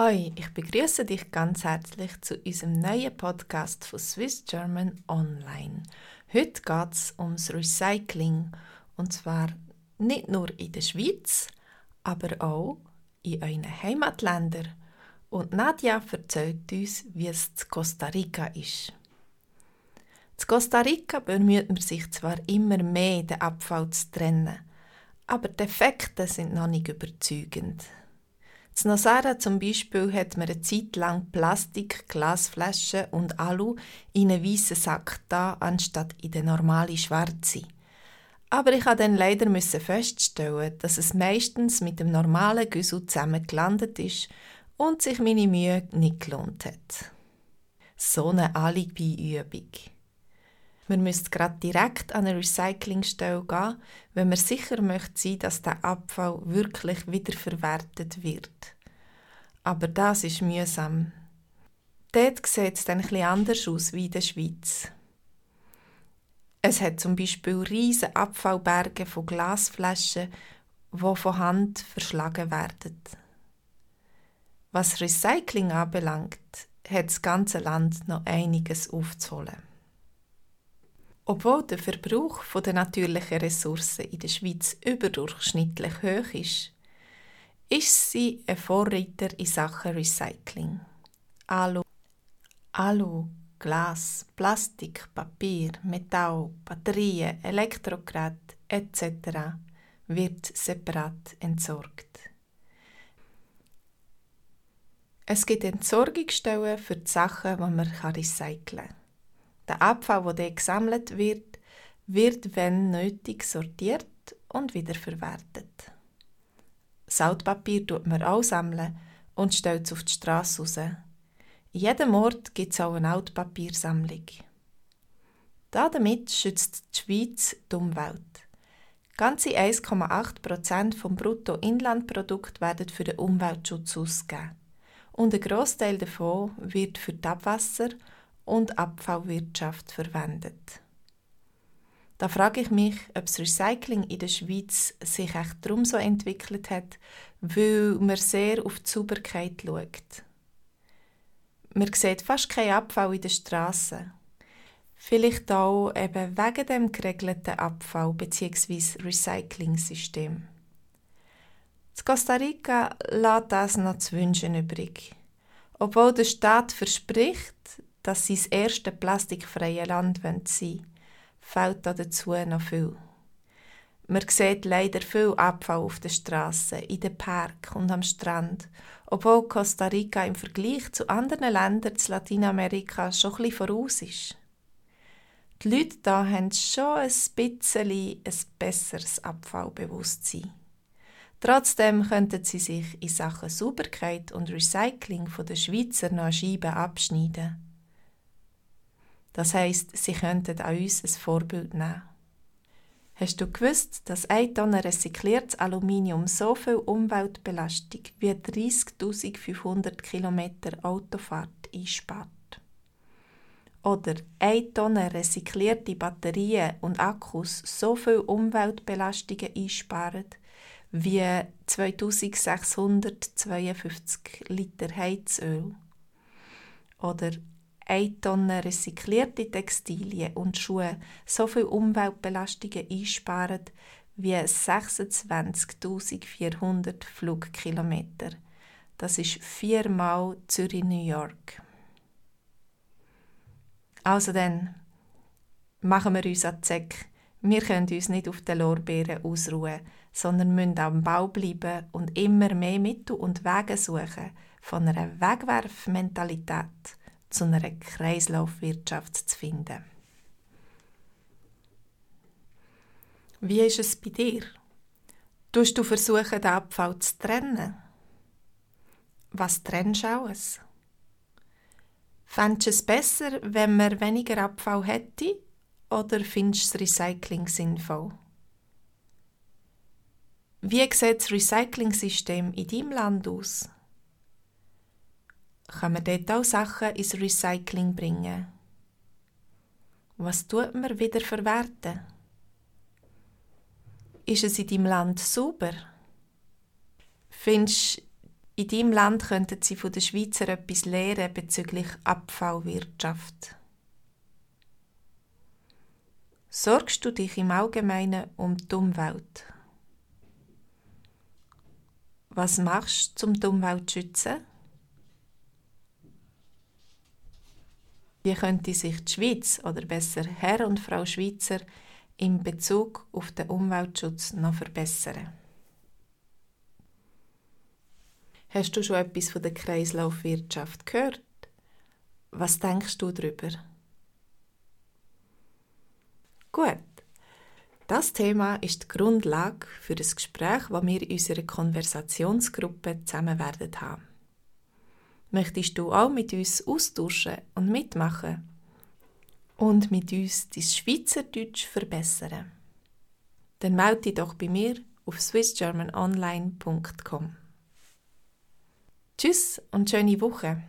Hi, ich begrüße dich ganz herzlich zu unserem neuen Podcast von Swiss German Online. Heute geht es ums Recycling und zwar nicht nur in der Schweiz, aber auch in euren Heimatländern. Und Nadja erzählt uns, wie es in Costa Rica ist. In Costa Rica bemüht man sich zwar immer mehr, den Abfall zu trennen, aber die Effekte sind noch nicht überzeugend. In Nosara zum Beispiel hat man eine Zeit lang Plastik, Glasflaschen und Alu in einen weißen Sack da, anstatt in den normalen schwarzen. Aber ich musste dann leider feststellen, dass es meistens mit dem normalen Güssel zusammen gelandet ist und sich meine Mühe nicht gelohnt hat. So eine Alibi-Übung. Man müsste gerade direkt an eine Recyclingstelle gehen, wenn man sicher möchte sein, dass der Abfall wirklich wiederverwertet wird. Aber das ist mühsam. Dort sieht es dann etwas anders aus wie in der Schweiz. Es hat zum Beispiel riesige Abfallberge von Glasflaschen, die von Hand verschlagen werden. Was Recycling anbelangt, hat das ganze Land noch einiges aufzuholen. Obwohl der Verbrauch der natürlichen Ressourcen in der Schweiz überdurchschnittlich hoch ist, ist sie ein Vorreiter in Sachen Recycling. Alu, Alu, Glas, Plastik, Papier, Metall, Batterien, Elektrogeräte etc. wird separat entsorgt. Es gibt Entsorgungsstellen für die Sachen, die man recyceln kann. Der Abfall, der dort gesammelt wird, wird, wenn nötig, sortiert und wiederverwertet. Saltpapier tut man auch sammeln und stellt es auf die Straße raus. In jedem Ort gibt es auch eine Altpapiersammlung. Damit schützt die Schweiz die Umwelt. Ganze 1,8 Prozent vom Bruttoinlandprodukt werden für den Umweltschutz ausgegeben. Und ein Großteil davon wird für die Abwasser- und Abfallwirtschaft verwendet. Da frage ich mich, ob das Recycling in der Schweiz sich echt darum so entwickelt hat, weil man sehr auf die Sauberkeit schaut. Man sieht fast keinen Abfall in den Strassen. Vielleicht auch eben wegen dem geregelten Abfall bzw. Recycling-System. In Costa Rica lässt das noch zu wünschen übrig. Obwohl der Staat verspricht, dass sie das erste plastikfreie Land sein wollen, fehlt dazu noch viel. Man sieht leider viel Abfall auf den Straßen, in den Parks und am Strand, obwohl Costa Rica im Vergleich zu anderen Ländern in Lateinamerika schon etwas voraus ist. Die Leute hier haben schon ein bisschen ein besseres Abfallbewusstsein. Trotzdem könnten sie sich in Sachen Sauberkeit und Recycling von der Schweizer noch Scheiben abschneiden. Das heißt, sie könnten an uns ein Vorbild nehmen. Hast du gewusst, dass eine Tonne recyceltes Aluminium so viel Umweltbelastung wie 30.500 Kilometer Autofahrt einspart? Oder eine Tonne recyclierte Batterien und Akkus so viel Umweltbelastungen einsparen wie 2652 Liter Heizöl? Oder 1 Tonne rezyklierte Textilien und Schuhe so viel Umweltbelastungen einsparen wie 26.400 Flugkilometer. Das ist viermal Zürich-New York. Also dann, machen wir uns an Säcke. Wir können uns nicht auf den Lorbeeren ausruhen, sondern müssen am Bau bleiben und immer mehr Mittel und Wege suchen von einer Wegwerfmentalität zu einer Kreislaufwirtschaft zu finden. Wie ist es bei dir? Tust du versuchen, den Abfall zu trennen? Was trennst du alles? Fändest du es besser, wenn man weniger Abfall hätte? Oder findest du das Recycling sinnvoll? Wie sieht das Recycling-System in deinem Land aus? Kann man dort auch Sachen ins Recycling bringen. Was tut man wieder verwerten? Ist es in deinem Land sauber? Findest in deinem Land könnten sie von den Schweizer etwas lernen bezüglich Abfallwirtschaft. Sorgst du dich im Allgemeinen um die Umwelt? Was machst du, um die Umwelt zu schützen? Wie könnte sich die Schweiz oder besser Herr und Frau Schweizer in Bezug auf den Umweltschutz noch verbessern? Hast du schon etwas von der Kreislaufwirtschaft gehört? Was denkst du darüber? Gut. Das Thema ist die Grundlage für das Gespräch, das wir in unserer Konversationsgruppe zusammen werden haben. Möchtest du auch mit uns austauschen und mitmachen? Und mit uns dein Schweizerdeutsch verbessern? Dann melde dich doch bei mir auf swissgermanonline.com. Tschüss und schöne Woche!